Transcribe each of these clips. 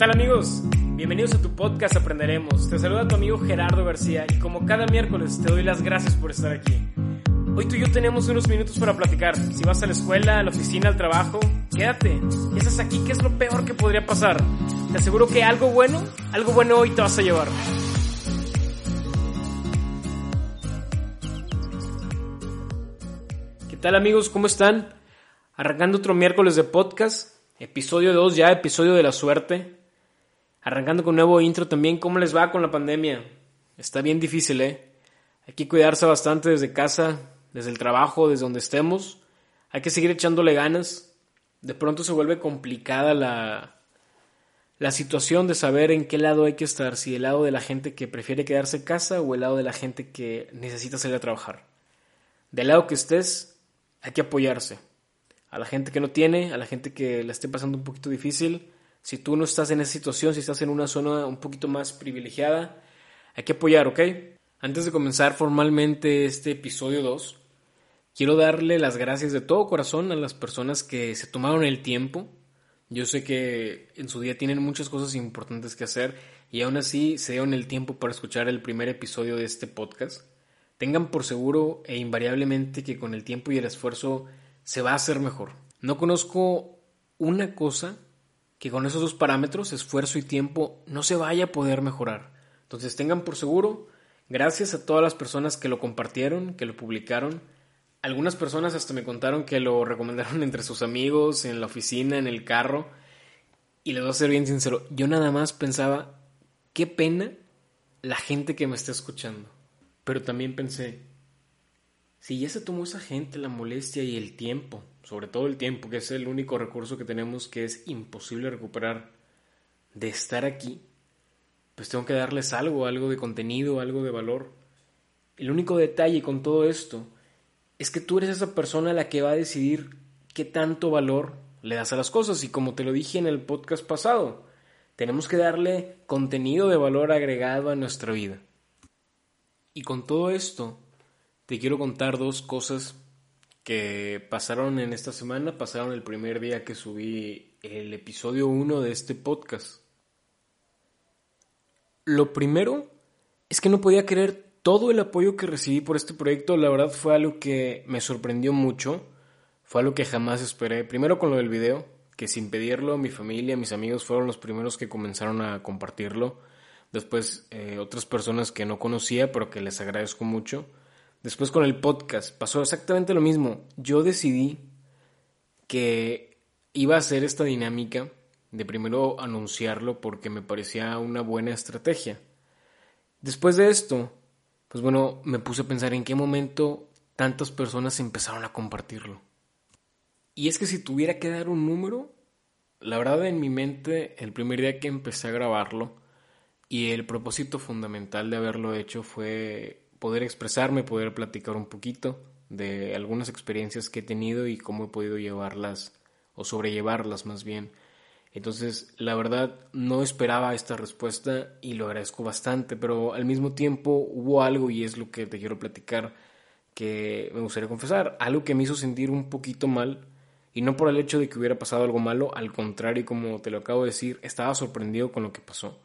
tal amigos? Bienvenidos a tu podcast Aprenderemos. Te saluda tu amigo Gerardo García y como cada miércoles te doy las gracias por estar aquí. Hoy tú y yo tenemos unos minutos para platicar. Si vas a la escuela, a la oficina, al trabajo, quédate. Si estás aquí, ¿qué es lo peor que podría pasar? Te aseguro que algo bueno, algo bueno hoy te vas a llevar. ¿Qué tal amigos? ¿Cómo están? Arrancando otro miércoles de podcast, episodio 2 ya, episodio de la suerte. Arrancando con un nuevo intro también, ¿cómo les va con la pandemia? Está bien difícil, ¿eh? Hay que cuidarse bastante desde casa, desde el trabajo, desde donde estemos. Hay que seguir echándole ganas. De pronto se vuelve complicada la, la situación de saber en qué lado hay que estar, si el lado de la gente que prefiere quedarse en casa o el lado de la gente que necesita salir a trabajar. Del lado que estés, hay que apoyarse. A la gente que no tiene, a la gente que la esté pasando un poquito difícil, si tú no estás en esa situación, si estás en una zona un poquito más privilegiada, hay que apoyar, ¿ok? Antes de comenzar formalmente este episodio 2, quiero darle las gracias de todo corazón a las personas que se tomaron el tiempo. Yo sé que en su día tienen muchas cosas importantes que hacer y aún así se dieron el tiempo para escuchar el primer episodio de este podcast. Tengan por seguro e invariablemente que con el tiempo y el esfuerzo se va a hacer mejor. No conozco una cosa que con esos dos parámetros, esfuerzo y tiempo, no se vaya a poder mejorar. Entonces tengan por seguro, gracias a todas las personas que lo compartieron, que lo publicaron. Algunas personas hasta me contaron que lo recomendaron entre sus amigos, en la oficina, en el carro. Y les voy a ser bien sincero, yo nada más pensaba, qué pena la gente que me está escuchando. Pero también pensé, si ya se tomó esa gente la molestia y el tiempo, sobre todo el tiempo, que es el único recurso que tenemos que es imposible recuperar, de estar aquí, pues tengo que darles algo, algo de contenido, algo de valor. El único detalle con todo esto es que tú eres esa persona la que va a decidir qué tanto valor le das a las cosas y como te lo dije en el podcast pasado, tenemos que darle contenido de valor agregado a nuestra vida. Y con todo esto, te quiero contar dos cosas que pasaron en esta semana, pasaron el primer día que subí el episodio 1 de este podcast. Lo primero es que no podía creer todo el apoyo que recibí por este proyecto, la verdad fue algo que me sorprendió mucho, fue algo que jamás esperé. Primero con lo del video, que sin pedirlo mi familia, mis amigos fueron los primeros que comenzaron a compartirlo. Después eh, otras personas que no conocía, pero que les agradezco mucho. Después con el podcast pasó exactamente lo mismo. Yo decidí que iba a hacer esta dinámica de primero anunciarlo porque me parecía una buena estrategia. Después de esto, pues bueno, me puse a pensar en qué momento tantas personas empezaron a compartirlo. Y es que si tuviera que dar un número, la verdad en mi mente el primer día que empecé a grabarlo y el propósito fundamental de haberlo hecho fue poder expresarme, poder platicar un poquito de algunas experiencias que he tenido y cómo he podido llevarlas o sobrellevarlas más bien. Entonces, la verdad, no esperaba esta respuesta y lo agradezco bastante, pero al mismo tiempo hubo algo y es lo que te quiero platicar que me gustaría confesar, algo que me hizo sentir un poquito mal y no por el hecho de que hubiera pasado algo malo, al contrario, como te lo acabo de decir, estaba sorprendido con lo que pasó.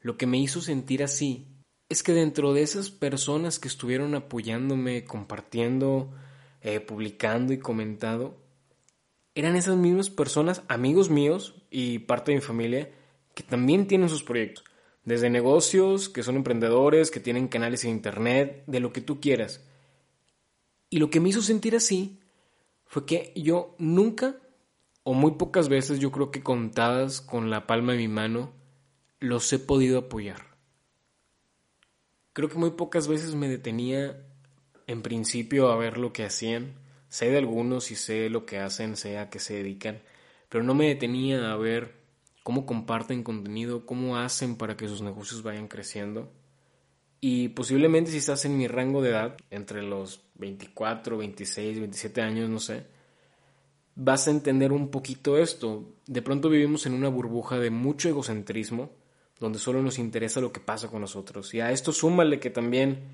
Lo que me hizo sentir así es que dentro de esas personas que estuvieron apoyándome, compartiendo, eh, publicando y comentando, eran esas mismas personas, amigos míos y parte de mi familia, que también tienen sus proyectos. Desde negocios, que son emprendedores, que tienen canales en internet, de lo que tú quieras. Y lo que me hizo sentir así fue que yo nunca, o muy pocas veces, yo creo que contadas con la palma de mi mano, los he podido apoyar creo que muy pocas veces me detenía en principio a ver lo que hacían. Sé de algunos y sé lo que hacen, sé a qué se dedican, pero no me detenía a ver cómo comparten contenido, cómo hacen para que sus negocios vayan creciendo. Y posiblemente si estás en mi rango de edad, entre los 24, 26, 27 años, no sé, vas a entender un poquito esto. De pronto vivimos en una burbuja de mucho egocentrismo, donde solo nos interesa lo que pasa con nosotros. Y a esto súmale que también,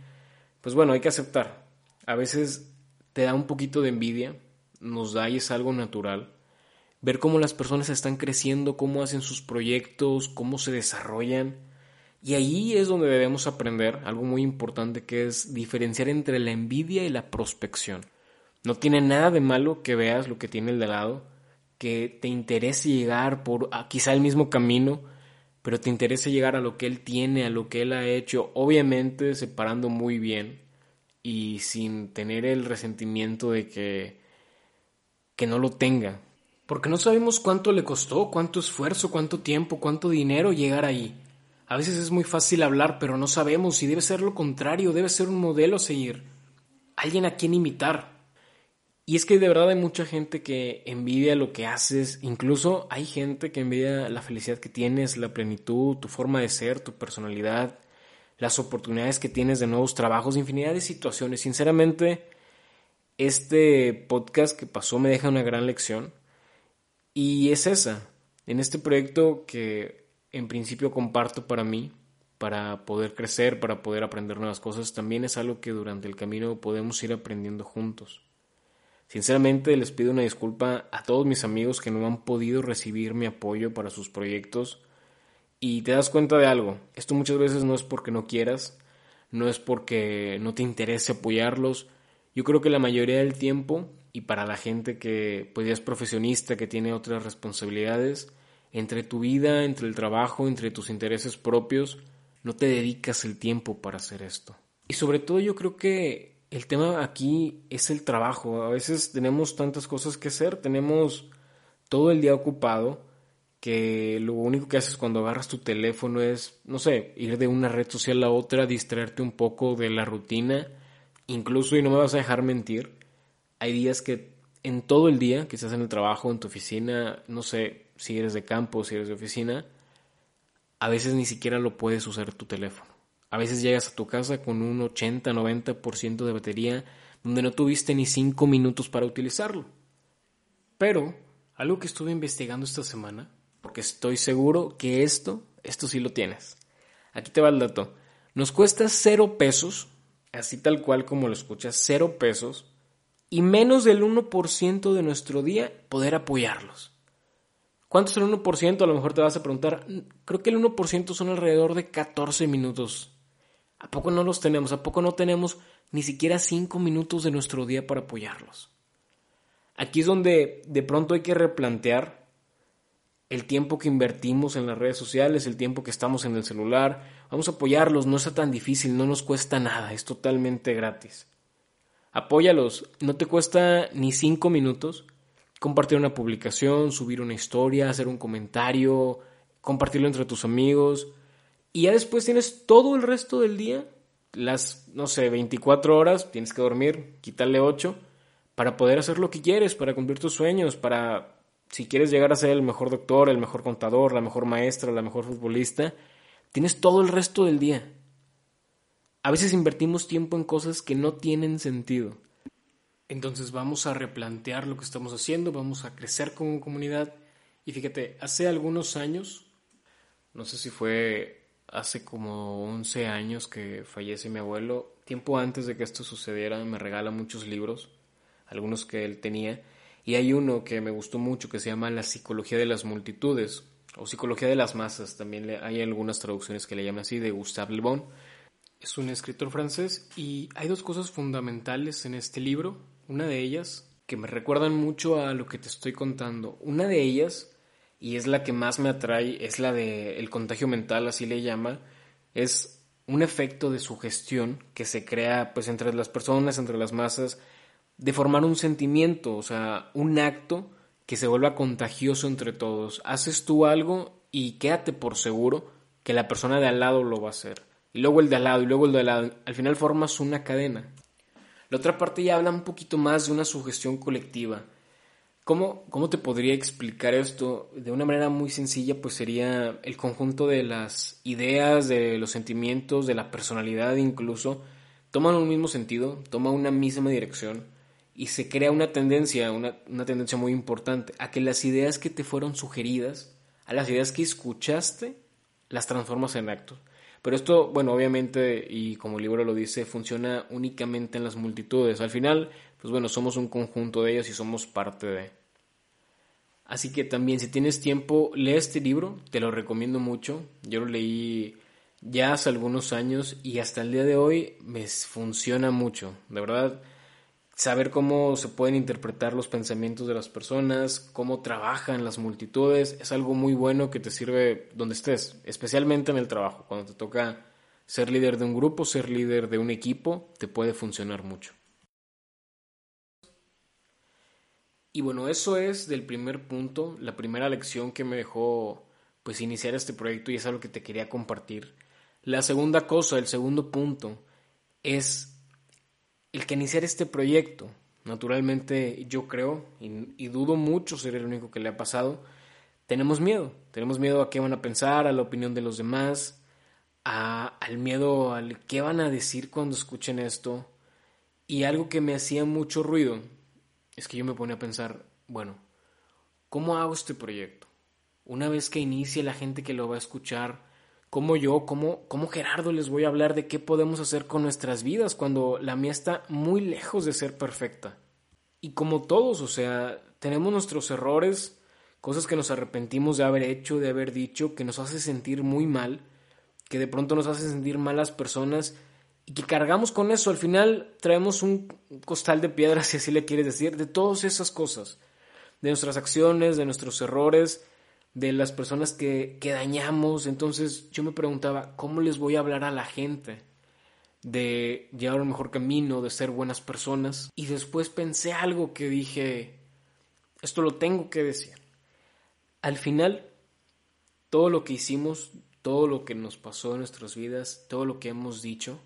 pues bueno, hay que aceptar. A veces te da un poquito de envidia, nos da y es algo natural, ver cómo las personas están creciendo, cómo hacen sus proyectos, cómo se desarrollan. Y ahí es donde debemos aprender algo muy importante que es diferenciar entre la envidia y la prospección. No tiene nada de malo que veas lo que tiene el de lado, que te interese llegar por quizá el mismo camino, pero te interese llegar a lo que él tiene, a lo que él ha hecho, obviamente separando muy bien y sin tener el resentimiento de que que no lo tenga, porque no sabemos cuánto le costó, cuánto esfuerzo, cuánto tiempo, cuánto dinero llegar ahí. A veces es muy fácil hablar, pero no sabemos si debe ser lo contrario, debe ser un modelo seguir, alguien a quien imitar. Y es que de verdad hay mucha gente que envidia lo que haces, incluso hay gente que envidia la felicidad que tienes, la plenitud, tu forma de ser, tu personalidad, las oportunidades que tienes de nuevos trabajos, infinidad de situaciones. Sinceramente, este podcast que pasó me deja una gran lección y es esa, en este proyecto que en principio comparto para mí, para poder crecer, para poder aprender nuevas cosas, también es algo que durante el camino podemos ir aprendiendo juntos. Sinceramente les pido una disculpa a todos mis amigos que no han podido recibir mi apoyo para sus proyectos y te das cuenta de algo, esto muchas veces no es porque no quieras, no es porque no te interese apoyarlos, yo creo que la mayoría del tiempo y para la gente que pues ya es profesionista, que tiene otras responsabilidades, entre tu vida, entre el trabajo, entre tus intereses propios, no te dedicas el tiempo para hacer esto. Y sobre todo yo creo que el tema aquí es el trabajo. A veces tenemos tantas cosas que hacer, tenemos todo el día ocupado que lo único que haces cuando agarras tu teléfono es, no sé, ir de una red social a otra, distraerte un poco de la rutina. Incluso, y no me vas a dejar mentir, hay días que en todo el día, quizás en el trabajo, en tu oficina, no sé si eres de campo, si eres de oficina, a veces ni siquiera lo puedes usar tu teléfono. A veces llegas a tu casa con un 80-90% de batería donde no tuviste ni 5 minutos para utilizarlo. Pero, algo que estuve investigando esta semana, porque estoy seguro que esto, esto sí lo tienes. Aquí te va el dato. Nos cuesta 0 pesos, así tal cual como lo escuchas, 0 pesos, y menos del 1% de nuestro día poder apoyarlos. ¿Cuánto es el 1%? A lo mejor te vas a preguntar. Creo que el 1% son alrededor de 14 minutos. ¿A poco no los tenemos? ¿A poco no tenemos ni siquiera 5 minutos de nuestro día para apoyarlos? Aquí es donde de pronto hay que replantear el tiempo que invertimos en las redes sociales, el tiempo que estamos en el celular. Vamos a apoyarlos, no está tan difícil, no nos cuesta nada, es totalmente gratis. Apóyalos, no te cuesta ni cinco minutos compartir una publicación, subir una historia, hacer un comentario, compartirlo entre tus amigos. Y ya después tienes todo el resto del día, las, no sé, 24 horas, tienes que dormir, quitarle 8, para poder hacer lo que quieres, para cumplir tus sueños, para, si quieres llegar a ser el mejor doctor, el mejor contador, la mejor maestra, la mejor futbolista, tienes todo el resto del día. A veces invertimos tiempo en cosas que no tienen sentido. Entonces vamos a replantear lo que estamos haciendo, vamos a crecer como comunidad. Y fíjate, hace algunos años, no sé si fue hace como 11 años que fallece mi abuelo, tiempo antes de que esto sucediera, me regala muchos libros, algunos que él tenía, y hay uno que me gustó mucho que se llama La psicología de las multitudes, o psicología de las masas, también hay algunas traducciones que le llaman así, de Gustave Le Bon es un escritor francés y hay dos cosas fundamentales en este libro. Una de ellas que me recuerdan mucho a lo que te estoy contando. Una de ellas, y es la que más me atrae, es la de el contagio mental, así le llama, es un efecto de sugestión que se crea pues entre las personas, entre las masas, de formar un sentimiento, o sea, un acto que se vuelva contagioso entre todos. Haces tú algo y quédate por seguro que la persona de al lado lo va a hacer y luego el de al lado, y luego el de al lado. Al final formas una cadena. La otra parte ya habla un poquito más de una sugestión colectiva. ¿Cómo, ¿Cómo te podría explicar esto? De una manera muy sencilla, pues sería el conjunto de las ideas, de los sentimientos, de la personalidad incluso, toman un mismo sentido, toman una misma dirección y se crea una tendencia, una, una tendencia muy importante, a que las ideas que te fueron sugeridas, a las ideas que escuchaste, las transformas en actos. Pero esto, bueno, obviamente, y como el libro lo dice, funciona únicamente en las multitudes. Al final, pues bueno, somos un conjunto de ellas y somos parte de. Así que también si tienes tiempo, lee este libro, te lo recomiendo mucho. Yo lo leí ya hace algunos años y hasta el día de hoy me funciona mucho. De verdad, saber cómo se pueden interpretar los pensamientos de las personas, cómo trabajan las multitudes, es algo muy bueno que te sirve donde estés, especialmente en el trabajo, cuando te toca ser líder de un grupo, ser líder de un equipo, te puede funcionar mucho. Y bueno, eso es del primer punto, la primera lección que me dejó pues iniciar este proyecto y es algo que te quería compartir. La segunda cosa, el segundo punto, es el que iniciar este proyecto. Naturalmente yo creo, y, dudo mucho ser el único que le ha pasado, tenemos miedo. Tenemos miedo a qué van a pensar, a la opinión de los demás, a, al miedo al qué van a decir cuando escuchen esto. Y algo que me hacía mucho ruido es que yo me ponía a pensar, bueno, ¿cómo hago este proyecto? Una vez que inicie la gente que lo va a escuchar, ¿cómo yo, cómo, cómo Gerardo les voy a hablar de qué podemos hacer con nuestras vidas cuando la mía está muy lejos de ser perfecta? Y como todos, o sea, tenemos nuestros errores, cosas que nos arrepentimos de haber hecho, de haber dicho, que nos hace sentir muy mal, que de pronto nos hace sentir malas personas y que cargamos con eso. Al final traemos un costal de piedras, si así le quieres decir, de todas esas cosas, de nuestras acciones, de nuestros errores, de las personas que, que dañamos. Entonces yo me preguntaba, ¿cómo les voy a hablar a la gente? de llevar un mejor camino, de ser buenas personas. Y después pensé algo que dije, esto lo tengo que decir. Al final, todo lo que hicimos, todo lo que nos pasó en nuestras vidas, todo lo que hemos dicho,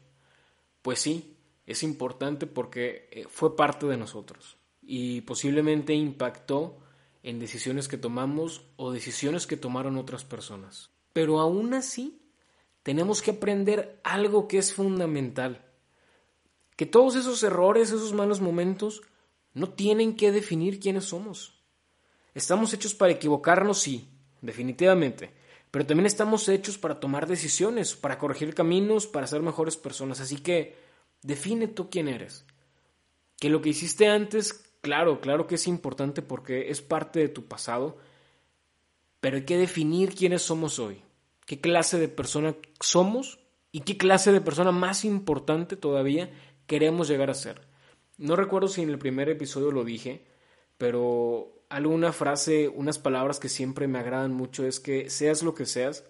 pues sí, es importante porque eh, fue parte de nosotros y posiblemente impactó en decisiones que tomamos o decisiones que tomaron otras personas. Pero aún así, tenemos que aprender algo que es fundamental. Que todos esos errores, esos malos momentos, no tienen que definir quiénes somos. Estamos hechos para equivocarnos, sí, definitivamente, pero también estamos hechos para tomar decisiones, para corregir caminos, para ser mejores personas. Así que define tú quién eres. Que lo que hiciste antes, claro, claro que es importante porque es parte de tu pasado, pero hay que definir quiénes somos hoy. ¿Qué clase de persona somos? ¿Y qué clase de persona más importante todavía queremos llegar a ser? No recuerdo si en el primer episodio lo dije, pero alguna frase, unas palabras que siempre me agradan mucho es que seas lo que seas,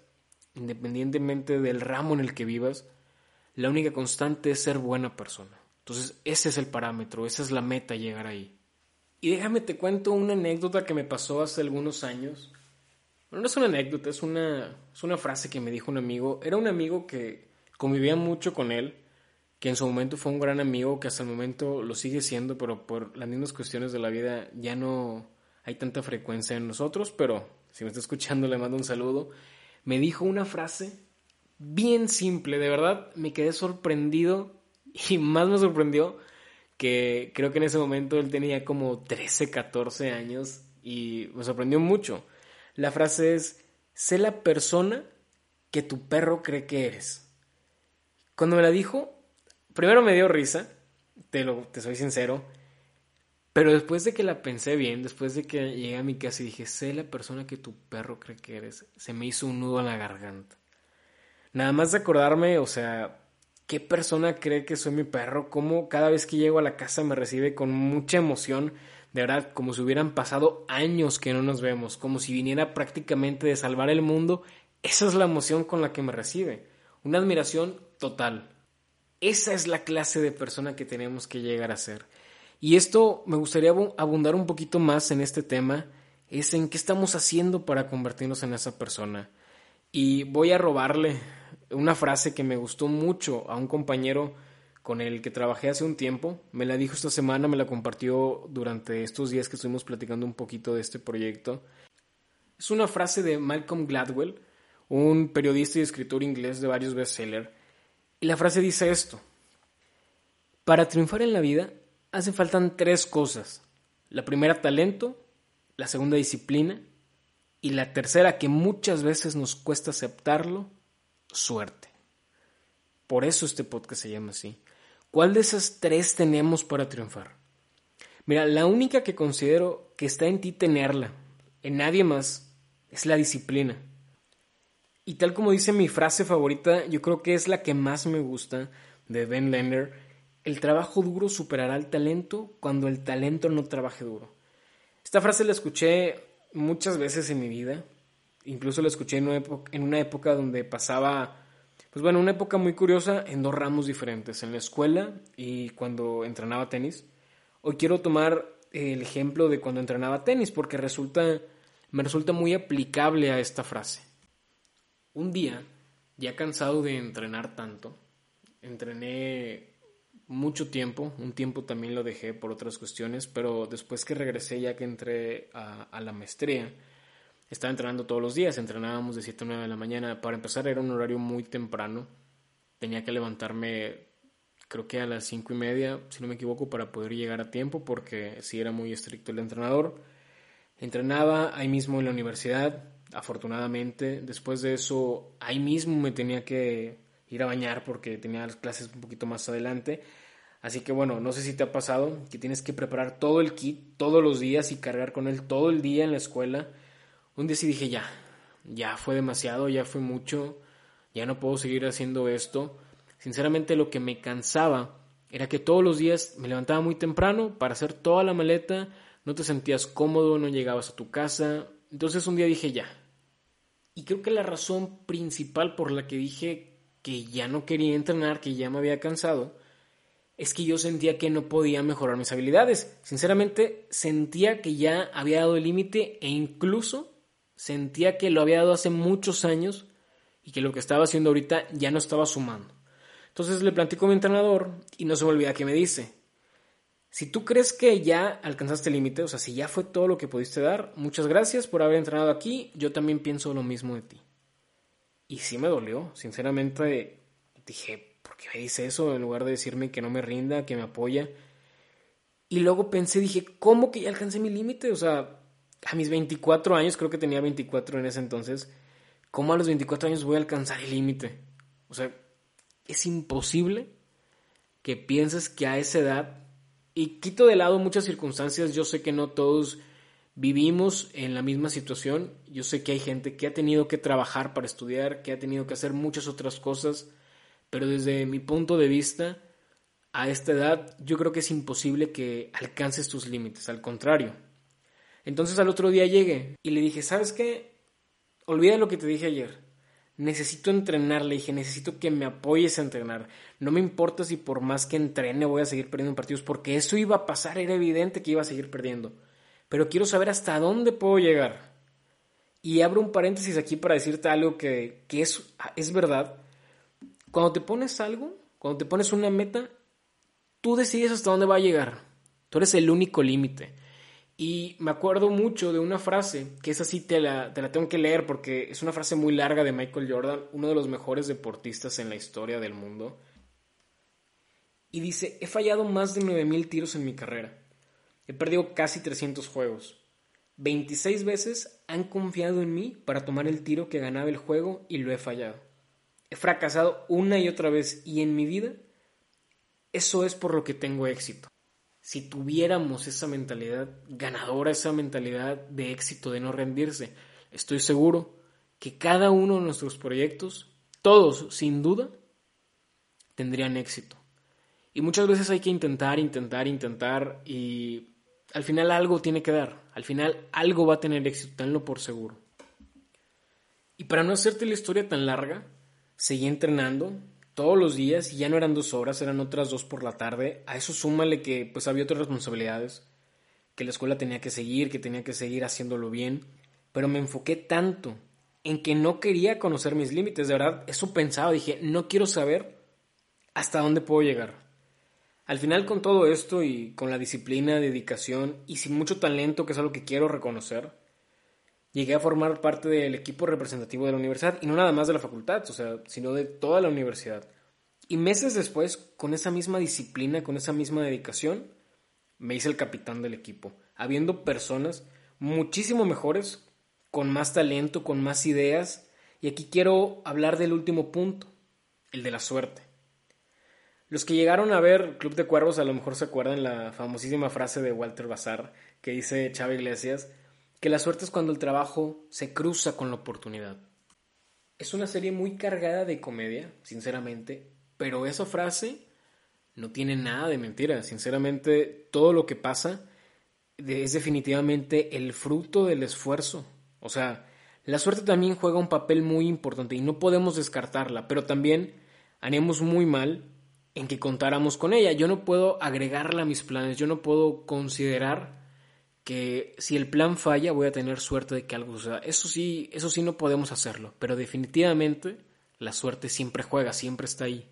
independientemente del ramo en el que vivas, la única constante es ser buena persona. Entonces ese es el parámetro, esa es la meta llegar ahí. Y déjame te cuento una anécdota que me pasó hace algunos años. Bueno, no es una anécdota, es una, es una frase que me dijo un amigo. Era un amigo que convivía mucho con él, que en su momento fue un gran amigo, que hasta el momento lo sigue siendo, pero por las mismas cuestiones de la vida ya no, hay tanta frecuencia en nosotros, pero si me está escuchando le mando un saludo. Me dijo una frase bien simple, de verdad me quedé sorprendido y más me sorprendió que creo que en ese momento él tenía como 13, 14 años y me sorprendió mucho. La frase es, sé la persona que tu perro cree que eres. Cuando me la dijo, primero me dio risa, te, lo, te soy sincero, pero después de que la pensé bien, después de que llegué a mi casa y dije, sé la persona que tu perro cree que eres, se me hizo un nudo en la garganta. Nada más de acordarme, o sea, ¿qué persona cree que soy mi perro? Cómo cada vez que llego a la casa me recibe con mucha emoción, de verdad, como si hubieran pasado años que no nos vemos, como si viniera prácticamente de salvar el mundo. Esa es la emoción con la que me recibe. Una admiración total. Esa es la clase de persona que tenemos que llegar a ser. Y esto me gustaría abundar un poquito más en este tema, es en qué estamos haciendo para convertirnos en esa persona. Y voy a robarle una frase que me gustó mucho a un compañero con el que trabajé hace un tiempo. Me la dijo esta semana, me la compartió durante estos días que estuvimos platicando un poquito de este proyecto. Es una frase de Malcolm Gladwell, un periodista y escritor inglés de varios bestsellers. Y la frase dice esto. Para triunfar en la vida hacen faltan tres cosas. La primera, talento, la segunda, disciplina y la tercera, que muchas veces nos cuesta aceptarlo, suerte. Por eso este podcast se llama así. ¿Cuál de esas tres tenemos para triunfar? Mira, la única que considero que está en ti tenerla, en nadie más, es la disciplina. Y tal como dice mi frase favorita, yo creo que es la que más me gusta de Ben Lender, el trabajo duro superará al talento cuando el talento no trabaje duro. Esta frase la escuché muchas veces en mi vida, incluso la escuché en una época, donde pasaba, pues bueno, una época muy curiosa en dos ramos diferentes, en la escuela y cuando entrenaba tenis. Hoy quiero tomar el ejemplo de cuando entrenaba tenis porque me resulta muy aplicable a esta frase. Un día, ya cansado de entrenar tanto, entrené mucho tiempo, un tiempo también lo dejé por otras cuestiones, pero después que regresé, ya que entré a, la maestría, estaba entrenando todos los días, entrenábamos de 7 a 9 de la mañana. Para empezar era un horario muy temprano, tenía que levantarme creo que a las 5 y media, si no me equivoco, para poder llegar a tiempo, porque sí era muy estricto el entrenador. Entrenaba ahí mismo en la universidad, afortunadamente. Después de eso, ahí mismo me tenía que ir a bañar porque tenía las clases un poquito más adelante. Así que bueno, no sé si te ha pasado que tienes que preparar todo el kit todos los días y cargar con él todo el día en la escuela. Un día sí dije ya, ya fue demasiado, ya fue mucho, ya no puedo seguir haciendo esto. Sinceramente lo que me cansaba era que todos los días me levantaba muy temprano para hacer toda la maleta, no te sentías cómodo, no llegabas a tu casa. Entonces un día dije ya. Y creo que la razón principal por la que dije que ya no quería entrenar, que ya me había cansado, es que yo sentía que no podía mejorar mis habilidades. Sinceramente, sentía que ya había dado el límite e incluso sentía que lo había dado hace muchos años y que lo que estaba haciendo ahorita ya no estaba sumando. Entonces le platico a mi entrenador y no se me olvida que me dice, si tú crees que ya alcanzaste el límite, o sea, si ya fue todo lo que pudiste dar, muchas gracias por haber entrenado aquí, yo también pienso lo mismo de ti. Y sí me dolió, sinceramente dije, ¿por qué me dice eso? En lugar de decirme que no me rinda, que me apoya. Y luego pensé, dije, ¿cómo que ya alcancé mi límite? O sea, a mis 24 años, creo que tenía 24 en ese entonces, ¿cómo a los 24 años voy a alcanzar el límite? O sea, es imposible que pienses que a esa edad, y quito de lado muchas circunstancias, yo sé que no todos vivimos en la misma situación. Yo sé que hay gente que ha tenido que trabajar para estudiar, que ha tenido que hacer muchas otras cosas, pero desde mi punto de vista, a esta edad yo creo que es imposible que alcances tus límites, al contrario. Entonces al otro día llegué y le dije, ¿sabes qué? Olvida lo que te dije ayer. Necesito entrenar, le dije, necesito que me apoyes a entrenar. No me importa si por más que entrene voy a seguir perdiendo partidos, porque eso iba a pasar, era evidente que iba a seguir perdiendo pero quiero saber hasta dónde puedo llegar. Y abro un paréntesis aquí para decirte algo que, es, es verdad. Cuando te pones algo, cuando te pones una meta, tú decides hasta dónde va a llegar. Tú eres el único límite. Y me acuerdo mucho de una frase, que es así, te la, te la tengo que leer porque es una frase muy larga de Michael Jordan, uno de los mejores deportistas en la historia del mundo. Y dice, he fallado más de 9.000 tiros en mi carrera. He perdido casi 300 juegos. 26 veces han confiado en mí para tomar el tiro que ganaba el juego y lo he fallado. He fracasado una y otra vez y en mi vida eso es por lo que tengo éxito. Si tuviéramos esa mentalidad ganadora, esa mentalidad de éxito, de no rendirse, estoy seguro que cada uno de nuestros proyectos, todos sin duda, tendrían éxito. Y muchas veces hay que intentar, intentar, intentar y al final algo tiene que dar, al final algo va a tener éxito, tenlo por seguro. Y para no hacerte la historia tan larga, seguí entrenando todos los días y ya no eran dos horas, eran otras dos por la tarde. A eso súmale que pues había otras responsabilidades, que la escuela tenía que seguir, que tenía que seguir haciéndolo bien, pero me enfoqué tanto en que no quería conocer mis límites, de verdad, eso pensaba, dije, no quiero saber hasta dónde puedo llegar. Al final con todo esto y con la disciplina, dedicación y sin mucho talento, que es algo que quiero reconocer, llegué a formar parte del equipo representativo de la universidad y no nada más de la facultad, o sea, sino de toda la universidad. Y meses después, con esa misma disciplina, con esa misma dedicación, me hice el capitán del equipo, habiendo personas muchísimo mejores, con más talento, con más ideas, y aquí quiero hablar del último punto, el de la suerte. Los que llegaron a ver Club de Cuervos a lo mejor se acuerdan la famosísima frase de Walter Bazar que dice Chava Iglesias, que la suerte es cuando el trabajo se cruza con la oportunidad. Es una serie muy cargada de comedia, sinceramente, pero esa frase no tiene nada de mentira. Sinceramente, todo lo que pasa es definitivamente el fruto del esfuerzo. O sea, la suerte también juega un papel muy importante y no podemos descartarla, pero también haríamos muy mal en que contáramos con ella. Yo no puedo agregarla a mis planes, yo no puedo considerar que si el plan falla voy a tener suerte de que algo suceda. Eso sí, eso sí no podemos hacerlo, pero definitivamente la suerte siempre juega, siempre está ahí.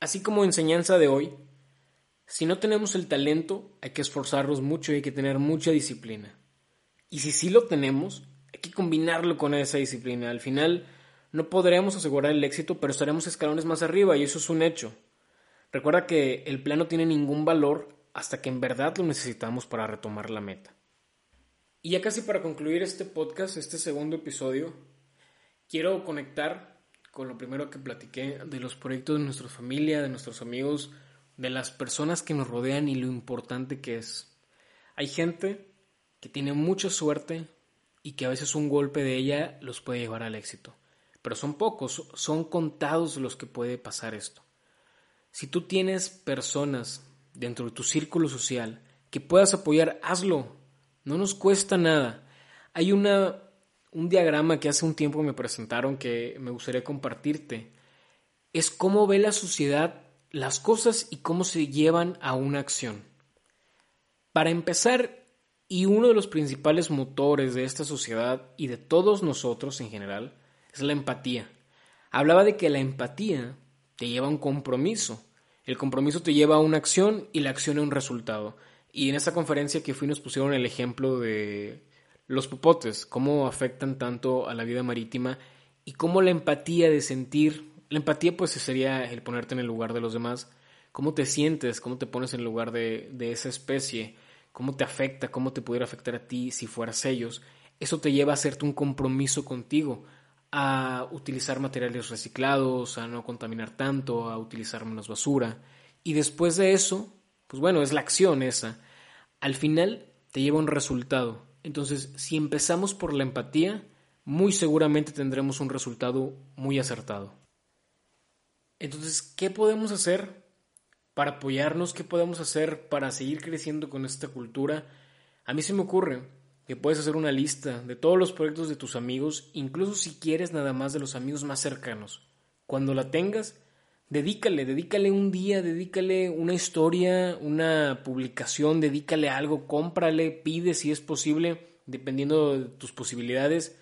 Así como enseñanza de hoy, si no tenemos el talento, hay que esforzarnos mucho y hay que tener mucha disciplina. Y si sí lo tenemos, hay que combinarlo con esa disciplina. Al final no podremos asegurar el éxito, pero estaremos escalones más arriba y eso es un hecho. Recuerda que el plan no tiene ningún valor hasta que en verdad lo necesitamos para retomar la meta. Y ya casi para concluir este podcast, este segundo episodio, quiero conectar con lo primero que platiqué de los proyectos de nuestra familia, de nuestros amigos, de las personas que nos rodean y lo importante que es. Hay gente que tiene mucha suerte y que a veces un golpe de ella los puede llevar al éxito. Pero son pocos, son contados los que puede pasar esto. Si tú tienes personas dentro de tu círculo social que puedas apoyar, hazlo. No nos cuesta nada. Hay una, un diagrama que hace un tiempo me presentaron que me gustaría compartirte. Es cómo ve la sociedad las cosas y cómo se llevan a una acción. Para empezar, y uno de los principales motores de esta sociedad y de todos nosotros en general, es la empatía. Hablaba de que la empatía te lleva a un compromiso. El compromiso te lleva a una acción y la acción a un resultado. Y en esta conferencia que fui nos pusieron el ejemplo de los popotes, cómo afectan tanto a la vida marítima y cómo la empatía de sentir, la empatía pues sería el ponerte en el lugar de los demás, cómo te sientes, cómo te pones en el lugar de, de esa especie, cómo te afecta, cómo te pudiera afectar a ti si fueras ellos, eso te lleva a hacerte un compromiso contigo, a utilizar materiales reciclados, a no contaminar tanto, a utilizar menos basura. Y después de eso, pues bueno, es la acción esa. Al final te lleva un resultado. Entonces, si empezamos por la empatía, muy seguramente tendremos un resultado muy acertado. Entonces, ¿qué podemos hacer para apoyarnos? ¿Qué podemos hacer para seguir creciendo con esta cultura? A mí se me ocurre que puedes hacer una lista de todos los proyectos de tus amigos, incluso si quieres nada más de los amigos más cercanos. Cuando la tengas, Dedícale, dedícale un día, dedícale una historia, una publicación, dedícale algo, cómprale, pide si es posible, dependiendo de tus posibilidades.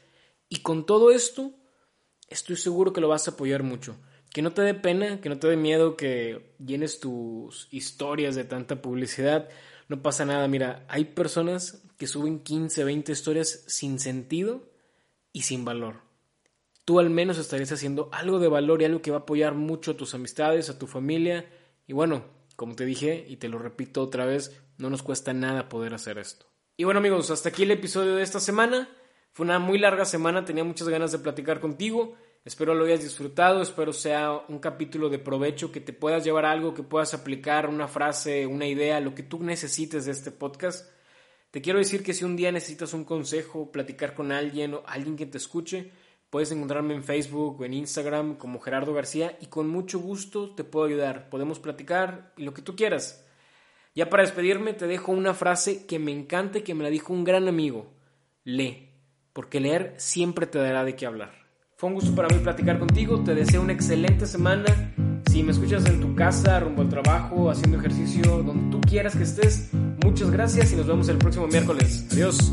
Y con todo esto, estoy seguro que lo vas a apoyar mucho. Que no te dé pena, que no te dé miedo que llenes tus historias de tanta publicidad. No pasa nada, mira, hay personas que suben 15, 20 historias sin sentido y sin valor tú al menos estarías haciendo algo de valor y algo que va a apoyar mucho a tus amistades, a tu familia. Y bueno, como te dije y te lo repito otra vez, no nos cuesta nada poder hacer esto. Y bueno amigos, hasta aquí el episodio de esta semana. Fue una muy larga semana, tenía muchas ganas de platicar contigo. Espero lo hayas disfrutado, espero sea un capítulo de provecho, que te puedas llevar algo, que puedas aplicar una frase, una idea, lo que tú necesites de este podcast. Te quiero decir que si un día necesitas un consejo, platicar con alguien o alguien que te escuche, Puedes encontrarme en Facebook o en Instagram como Gerardo García y con mucho gusto te puedo ayudar. Podemos platicar y lo que tú quieras. Ya para despedirme te dejo una frase que me encanta y que me la dijo un gran amigo. Lee, porque leer siempre te dará de qué hablar. Fue un gusto para mí platicar contigo, te deseo una excelente semana. Si me escuchas en tu casa, rumbo al trabajo, haciendo ejercicio, donde tú quieras que estés, muchas gracias y nos vemos el próximo miércoles. Adiós.